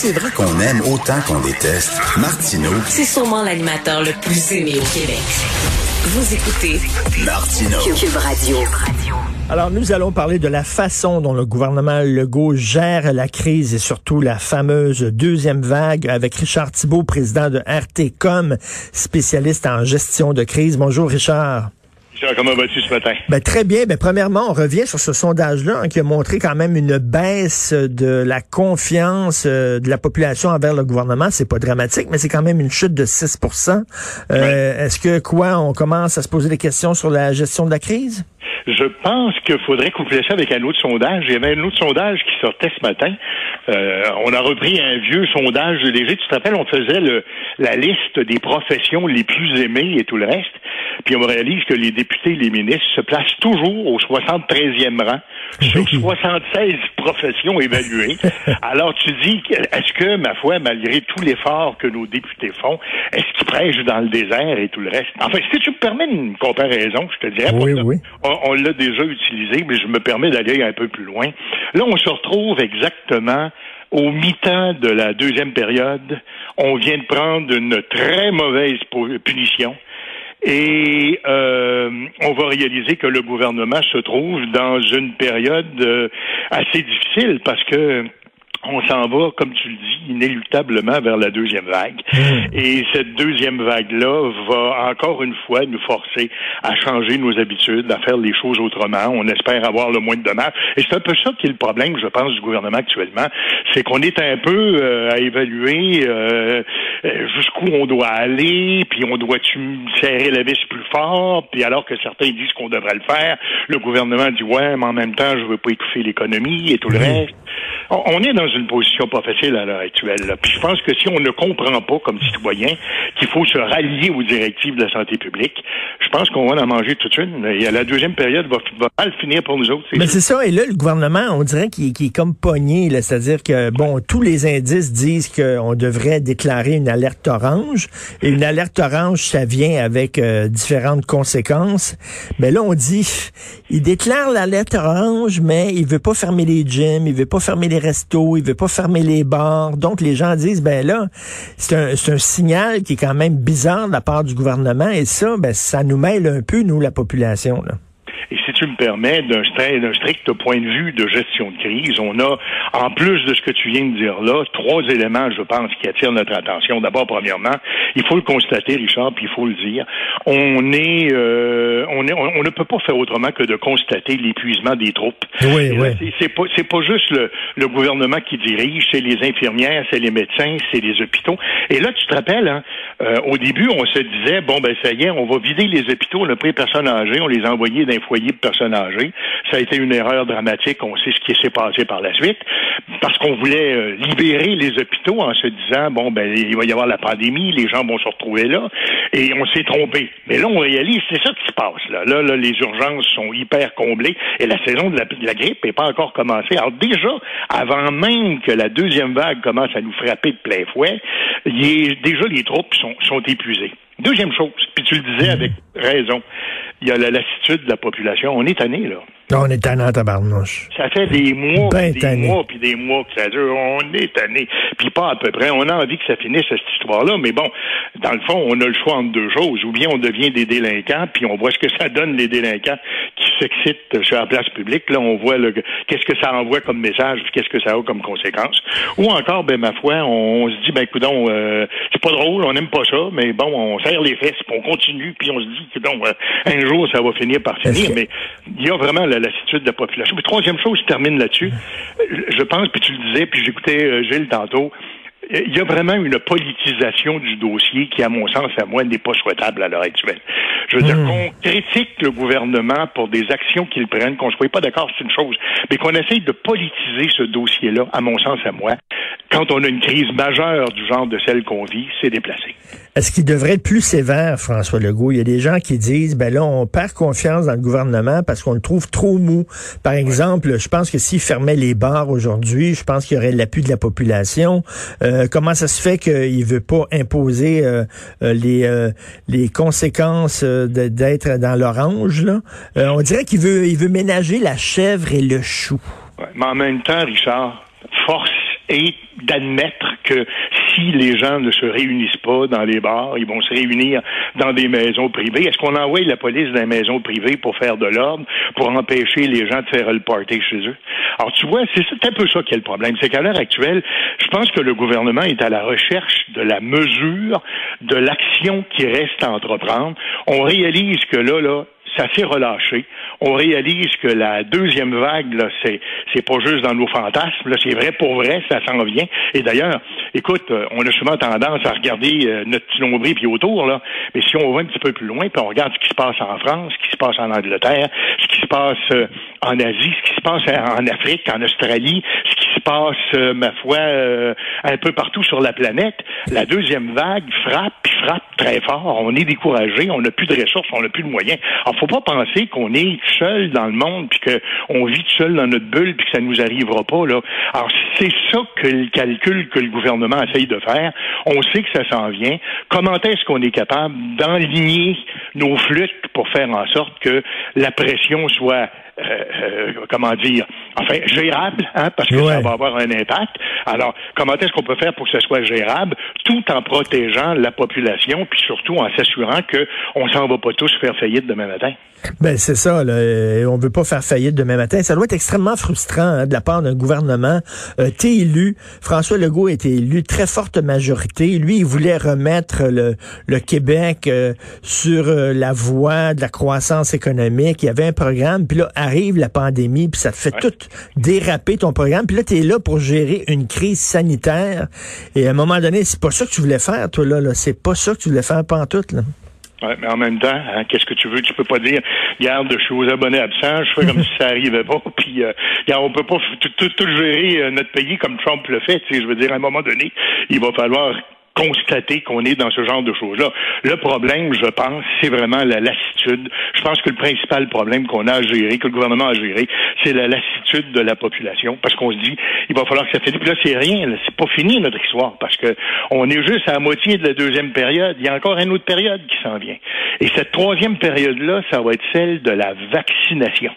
c'est vrai qu'on aime autant qu'on déteste, Martineau, C'est sûrement l'animateur le plus aimé au Québec. Vous écoutez Martineau. Cube Radio. Alors, nous allons parler de la façon dont le gouvernement Legault gère la crise et surtout la fameuse deuxième vague avec Richard Thibault, président de RTCOM, spécialiste en gestion de crise. Bonjour, Richard. Comment vas-tu ce matin? Ben, très bien. Ben, premièrement, on revient sur ce sondage-là hein, qui a montré quand même une baisse de la confiance euh, de la population envers le gouvernement. C'est pas dramatique, mais c'est quand même une chute de 6% euh, Est-ce que quoi, on commence à se poser des questions sur la gestion de la crise? Je pense qu'il faudrait coupler ça avec un autre sondage. Il y avait un autre sondage qui sortait ce matin. Euh, on a repris un vieux sondage léger. Tu te rappelles, on faisait le, la liste des professions les plus aimées et tout le reste. Puis on réalise que les députés et les ministres se placent toujours au 73e rang sur 76 professions évaluées. Alors tu dis, est-ce que, ma foi, malgré tout l'effort que nos députés font, est-ce qu'ils prêchent dans le désert et tout le reste? Enfin, si tu me permets une comparaison, je te dirais, Oui, on, oui. on- on l'a déjà utilisé, mais je me permets d'aller un peu plus loin. Là, on se retrouve exactement au mi-temps de la deuxième période. On vient de prendre une très mauvaise punition. Et euh, on va réaliser que le gouvernement se trouve dans une période euh, assez difficile parce que on s'en va, comme tu le dis, inéluctablement vers la deuxième vague. Et cette deuxième vague-là va encore une fois nous forcer à changer nos habitudes, à faire les choses autrement. On espère avoir le moins de dommages. Et c'est un peu ça qui est le problème, je pense, du gouvernement actuellement. C'est qu'on est un peu euh, à évaluer euh, jusqu'où on doit aller, puis on doit-tu serrer la vis plus fort, puis alors que certains disent qu'on devrait le faire, le gouvernement dit ouais, mais en même temps, je veux pas étouffer l'économie et tout le reste. On on est dans une position pas facile à l'heure actuelle. là. Puis je pense que si on ne comprend pas comme citoyen qu'il faut se rallier aux directives de la santé publique, je pense qu'on va en manger toute une. Et la deuxième période va, va mal finir pour nous autres. Mais c'est ça, et là, le gouvernement, on dirait qu'il est comme pogné, c'est-à-dire que, bon, tous les indices disent qu'on devrait déclarer une alerte orange, et une alerte orange, ça vient avec euh, différentes conséquences. Mais là, on dit, il déclare l'alerte orange, mais il veut pas fermer les gyms, il veut pas fermer les restos, il veut pas fermer les bars. Donc, les gens disent, ben là, c'est un, un signal qui est quand même bizarre de la part du gouvernement, et ça, ben, ça nous mêle un peu, nous, la population, là. Tu me permets, d'un stri- d'un strict point de vue de gestion de crise, on a, en plus de ce que tu viens de dire là, trois éléments, je pense, qui attirent notre attention. D'abord, premièrement, il faut le constater, Richard, puis il faut le dire, on est, euh, on est, on, on ne peut pas faire autrement que de constater l'épuisement des troupes. Oui, là, oui. c'est- pas, c'est pas juste le, le gouvernement qui dirige, c'est les infirmières, c'est les médecins, c'est les hôpitaux. Et là, tu te rappelles, hein, euh, au début, on se disait, bon, ben, ça y est, on va vider les hôpitaux, on a pris personnes âgées, on les a envoyés d'un foyer de personnes. Ça a été une erreur dramatique, on sait ce qui s'est passé par la suite, parce qu'on voulait euh, libérer les hôpitaux en se disant, bon, ben, il va y avoir la pandémie, les gens vont se retrouver là, et on s'est trompé. Mais là, on réalise, c'est ça qui se passe, là. Les urgences sont hyper comblées, et la saison de la, grippe n'est pas encore commencée. Alors déjà, avant même que la deuxième vague commence à nous frapper de plein fouet, déjà les troupes sont épuisées. Deuxième chose, puis tu le disais avec raison, il y a la lassitude de la population. On est tanné, là. On est tannant, tabarnouche. Ça fait des mois, Ben des tanné. mois, puis des mois que ça dure. On est tanné. Puis pas à peu près. On a envie que ça finisse, cette histoire-là. Mais bon, dans le fond, on a le choix entre deux choses. Ou bien on devient des délinquants, puis on voit ce que ça donne, les délinquants qui s'excitent sur la place publique. Là, on voit le, qu'est-ce que ça envoie comme message, qu'est-ce que ça a comme conséquence. Ou encore, ben ma foi, on, on se dit, ben coudon, euh, c'est pas drôle, on n'aime pas ça, mais bon, on serre les fesses, puis on continue, puis on se dit, coudon, euh, un jour, ça va finir par finir. Mais il y a vraiment la lassitude de la population. Puis troisième chose, je termine là-dessus. Je pense, puis tu le disais, puis j'écoutais euh, Gilles tantôt, il y a vraiment une politisation du dossier qui, à mon sens, à moi, n'est pas souhaitable à l'heure actuelle. Je veux dire qu'on critique le gouvernement pour des actions qu'il prenne, qu'on ne soit pas d'accord, c'est une chose, mais qu'on essaye de politiser ce dossier-là, à mon sens, à moi, quand on a une crise majeure du genre de celle qu'on vit, c'est déplacé. Est-ce qu'il devrait être plus sévère, François Legault? Il y a des gens qui disent, ben là, on perd confiance dans le gouvernement parce qu'on le trouve trop mou. Par exemple, je pense que s'il fermait les bars aujourd'hui, je pense qu'il y aurait l'appui de la population. Euh, comment ça se fait qu'il veut pas imposer euh, euh, les, euh, les conséquences d'être dans l'orange, là? On dirait qu'il veut, il veut ménager la chèvre et le chou. Ouais. Mais en même temps, Richard, force est d'admettre que si les gens ne se réunissent pas dans les bars, ils vont se réunir dans des maisons privées. Est-ce qu'on envoie la police dans les maisons privées pour faire de l'ordre, pour empêcher les gens de faire le party chez eux? Alors, tu vois, c'est un peu ça qui est le problème. C'est qu'à l'heure actuelle, je pense que le gouvernement est à la recherche de la mesure, de l'action qui reste à entreprendre. On réalise que là, là, ça relâché. On réalise que la deuxième vague, là, c'est, c'est pas juste dans nos fantasmes, là, c'est vrai pour vrai, ça s'en vient. Et d'ailleurs, écoute, euh, on a souvent tendance à regarder euh, notre petit nombril puis autour, là, mais si on va un petit peu plus loin, puis on regarde ce qui se passe en France, ce qui se passe en Angleterre, ce qui passe euh, en Asie, ce qui se passe en Afrique, en Australie, ce qui se passe, ma foi, un peu partout sur la planète, la deuxième vague frappe, puis frappe très fort. On est découragé, on n'a plus de ressources, on n'a plus de moyens. Alors, faut pas penser qu'on est seul dans le monde, puis qu'on vit seul dans notre bulle, puis que ça nous arrivera pas. Là. Alors, c'est ça que le calcul que le gouvernement essaye de faire. On sait que ça s'en vient. Comment est-ce qu'on est capable d'enligner nos flûtes pour faire en sorte que la pression soit euh, euh, comment dire, enfin, gérable, hein, parce que ça va avoir un impact. Alors, comment est-ce qu'on peut faire pour que ce soit gérable, tout en protégeant la population, puis surtout en s'assurant qu'on ne s'en va pas tous faire faillite demain matin? Ben c'est ça. Là. On veut pas faire faillite demain matin. Ça doit être extrêmement frustrant hein, de la part d'un gouvernement. Euh, T'es élu. François Legault a été élu très forte majorité. Lui, il voulait remettre le, le Québec euh, sur euh, la voie de la croissance économique. Il y avait un programme. Puis là arrive la pandémie. Puis ça te fait tout déraper ton programme. Puis là, tu es là pour gérer une crise sanitaire. Et à un moment donné, c'est pas ça que tu voulais faire, toi là. là. C'est pas ça que tu voulais faire pantoute là. Ouais, mais en même temps, hein, qu'est-ce que tu veux? Tu peux pas dire, garde, je suis aux abonnés absents, je fais comme si ça arrivait pas, puis euh, on peut pas tout, tout, gérer euh, notre pays comme Trump le fait. Je veux dire, à un moment donné, il va falloir constater qu'on est dans ce genre de choses-là. Le problème, je pense, c'est vraiment la lassitude. Je pense que le principal problème qu'on a à gérer, que le gouvernement a à gérer, c'est la lassitude de la population, parce qu'on se dit, il va falloir que ça finisse. Puis là, c'est rien, c'est pas fini notre histoire, parce que on est juste à la moitié de la deuxième période. Il y a encore une autre période qui s'en vient. Et cette troisième période-là, ça va être celle de la vaccination.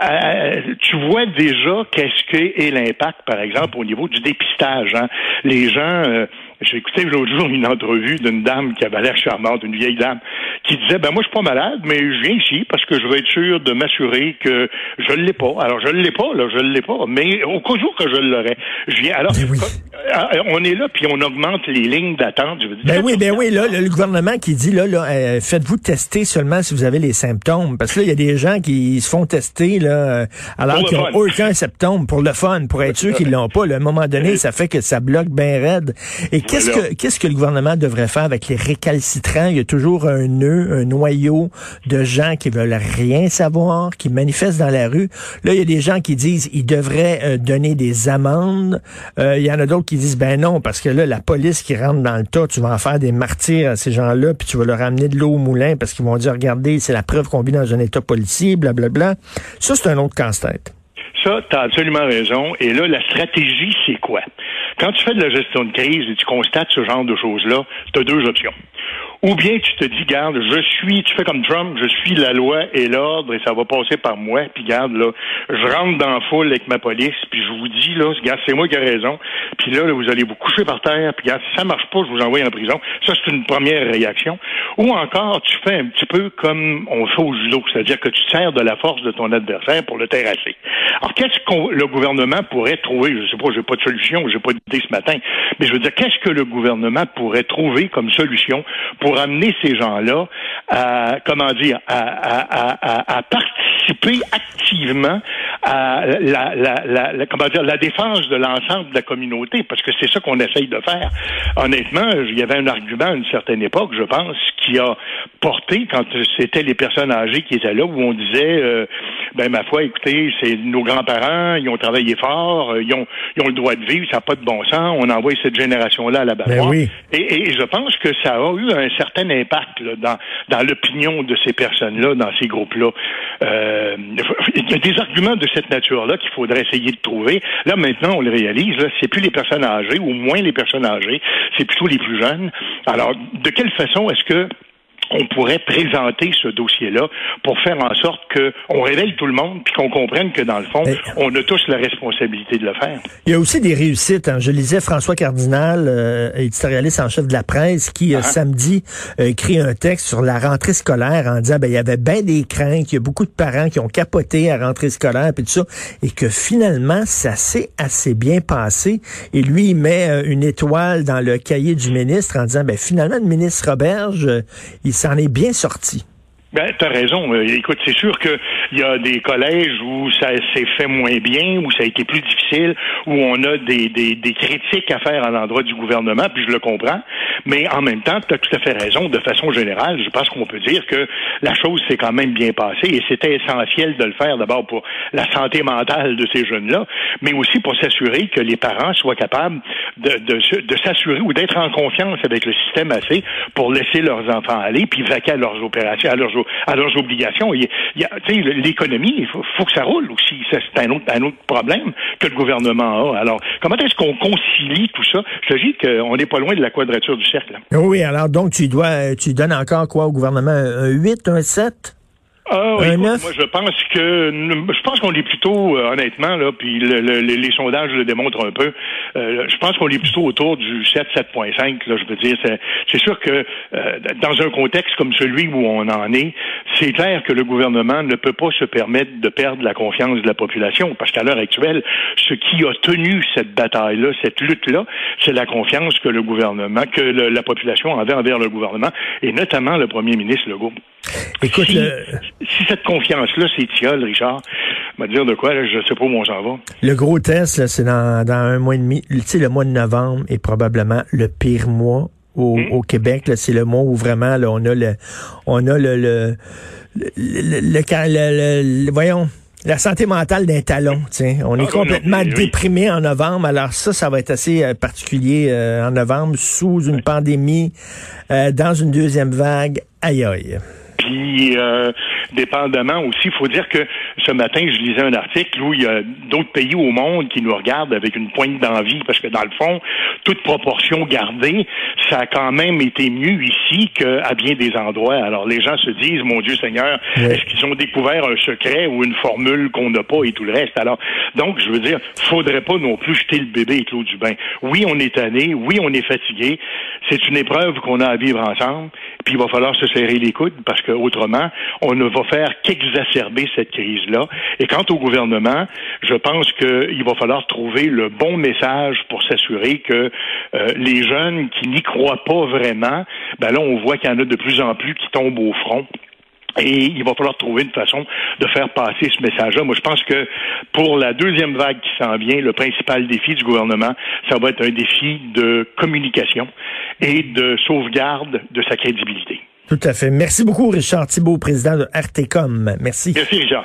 Euh, tu vois déjà qu'est-ce que est l'impact, par exemple, au niveau du dépistage. Hein? Les gens, euh, j'ai écouté l'autre jour une entrevue d'une dame qui avait l'air charmante, une vieille dame, qui disait ben moi je suis pas malade, mais je viens ici parce que je veux être sûr de m'assurer que je ne l'ai pas. Alors je ne l'ai pas, là, je ne l'ai pas, mais au cas où que je l'aurais, je viens. Alors euh, on est là puis on augmente les lignes d'attente. Ben oui, ben oui, là, le gouvernement qui dit là, là euh, faites-vous tester seulement si vous avez les symptômes, parce que là il y a des gens qui se font tester là, euh, alors qu'ils n'ont aucun symptôme pour le fun, pour être sûr qu'ils l'ont pas. Là, à un moment donné, ça fait que ça bloque bien raide. Et Qu'est-ce que, qu'est-ce que le gouvernement devrait faire avec les récalcitrants? Il y a toujours un nœud, un noyau de gens qui veulent rien savoir, qui manifestent dans la rue. Là, il y a des gens qui disent ils devraient euh, donner des amendes. Euh, il y en a d'autres qui disent ben non, parce que là, la police qui rentre dans le tas, tu vas en faire des martyrs à ces gens-là, puis tu vas leur amener de l'eau au moulin parce qu'ils vont dire regardez, c'est la preuve qu'on vit dans un état policier, blablabla. Ça, c'est un autre casse-tête. Ça, tu as absolument raison. Et là, la stratégie, c'est quoi? Quand tu fais de la gestion de crise et tu constates ce genre de choses-là, tu as deux options. Ou bien tu te dis, garde, je suis, tu fais comme Trump, je suis la loi et l'ordre et ça va passer par moi. Puis garde, là, je rentre dans la foule avec ma police, puis je vous dis, là, garde, c'est moi qui ai raison. Puis là, vous allez vous coucher par terre, puis garde, si ça marche pas, je vous envoie en prison. Ça, c'est une première réaction. Ou encore, tu fais un petit peu comme on fait au judo, c'est-à-dire que tu sers de la force de ton adversaire pour le terrasser. Alors, qu'est-ce que le gouvernement pourrait trouver? Je sais pas, j'ai pas de solution, j'ai pas d'idée ce matin, mais je veux dire, qu'est-ce que le gouvernement pourrait trouver comme solution pour amener ces gens-là à, comment dire, à, participer activement à la, la, la, comment dire, la défense de l'ensemble de la communauté, parce que c'est ça qu'on essaye de faire. Honnêtement, il y avait un argument à une certaine époque, je pense, qui a porté quand c'était les personnes âgées qui étaient là, où on disait, euh, ben ma foi, écoutez, c'est nos grands-parents, ils ont travaillé fort, euh, ils ont, ils ont le droit de vivre, ça n'a pas de bon sens, on envoie cette génération-là à la ben oui. et, et, je pense que ça a eu un certain impact là, dans, dans l'opinion de ces personnes-là, dans ces groupes-là. Euh, des arguments de cette nature-là qu'il faudrait essayer de trouver. Là, maintenant, on le réalise, c'est plus les personnes âgées, ou moins les personnes âgées, c'est plutôt les plus jeunes. Alors, de quelle façon est-ce que on pourrait présenter ce dossier-là pour faire en sorte qu'on réveille tout le monde puis qu'on comprenne que dans le fond, on a tous la responsabilité de le faire. Il y a aussi des réussites. Hein. Je lisais François Cardinal, euh, éditorialiste en chef de la presse, qui euh, ah. samedi écrit un texte sur la rentrée scolaire en disant ben il y avait bien des craintes, il y a beaucoup de parents qui ont capoté à rentrée scolaire puis tout ça, et que finalement ça s'est assez bien passé. Et lui il met euh, une étoile dans le cahier du ministre en disant ben finalement le ministre Roberge, il s'en est bien sorti. Ben, t'as raison. Euh, écoute, c'est sûr qu'il y a des collèges où ça s'est fait moins bien, où ça a été plus difficile, où on a des, des, des critiques à faire à l'endroit du gouvernement, puis je le comprends. Mais en même temps, tu as tout à fait raison. De façon générale, je pense qu'on peut dire que la chose s'est quand même bien passée et c'était essentiel de le faire d'abord pour la santé mentale de ces jeunes-là, mais aussi pour s'assurer que les parents soient capables de, de, de s'assurer ou d'être en confiance avec le système assez pour laisser leurs enfants aller, puis vaquer à leurs opérations, à leurs à leurs obligations. Il a, l'économie, il faut, que ça roule aussi. C'est un autre, un autre problème que le gouvernement a. Alors, comment est-ce qu'on concilie tout ça? Je te dis qu'on n'est pas loin de la quadrature du cercle. Oui, alors donc tu dois, tu donnes encore quoi au gouvernement? Un 8, un 7? Ah, oui, moi, je pense que je pense qu'on est plutôt, euh, honnêtement, là, puis les sondages le démontrent un peu. Euh, je pense qu'on est plutôt autour du 7, 7.5. Là, je veux dire, c'est sûr que euh, dans un contexte comme celui où on en est, c'est clair que le gouvernement ne peut pas se permettre de perdre la confiance de la population, parce qu'à l'heure actuelle, ce qui a tenu cette bataille-là, cette lutte-là, c'est la confiance que le gouvernement, que la population avait envers le gouvernement, et notamment le premier ministre Legault. Écoute, si, si cette confiance-là s'étiole, Richard, va dire de quoi, je ne sais pas où on s'en va. Le gros test, c'est dans, dans un mois et demi. Tu sais, le mois de novembre est probablement le pire mois au, hmm? au Québec. C'est le mois où vraiment là, on a le on a le le, le, le, voyons la santé mentale d'un talon. Tiens. On est ah, complètement déprimé en novembre. Alors ça, ça va être assez euh, particulier euh, en novembre, sous une pandémie, euh, dans une deuxième vague. Aïe aïe. Puis, euh, dépendamment aussi, il faut dire que ce matin, je lisais un article où il y a d'autres pays au monde qui nous regardent avec une pointe d'envie, parce que dans le fond, toute proportion gardée, ça a quand même été mieux ici qu'à bien des endroits. Alors, les gens se disent, mon Dieu Seigneur, est-ce qu'ils ont découvert un secret ou une formule qu'on n'a pas et tout le reste? Alors, donc, je veux dire, faudrait pas non plus jeter le bébé avec l'eau du bain. Oui, on est tanné, oui, on est fatigué. C'est une épreuve qu'on a à vivre ensemble, puis il va falloir se serrer les coudes parce que autrement, on ne faire qu'exacerber cette crise-là. Et quant au gouvernement, je pense qu'il va falloir trouver le bon message pour s'assurer que euh, les jeunes qui n'y croient pas vraiment, ben là, on voit qu'il y en a de plus en plus qui tombent au front. Et il va falloir trouver une façon de faire passer ce message-là. Moi, je pense que pour la deuxième vague qui s'en vient, le principal défi du gouvernement, ça va être un défi de communication et de sauvegarde de sa crédibilité. Tout à fait. Merci beaucoup, Richard Thibault, président de RTCOM. Merci. Merci, Richard.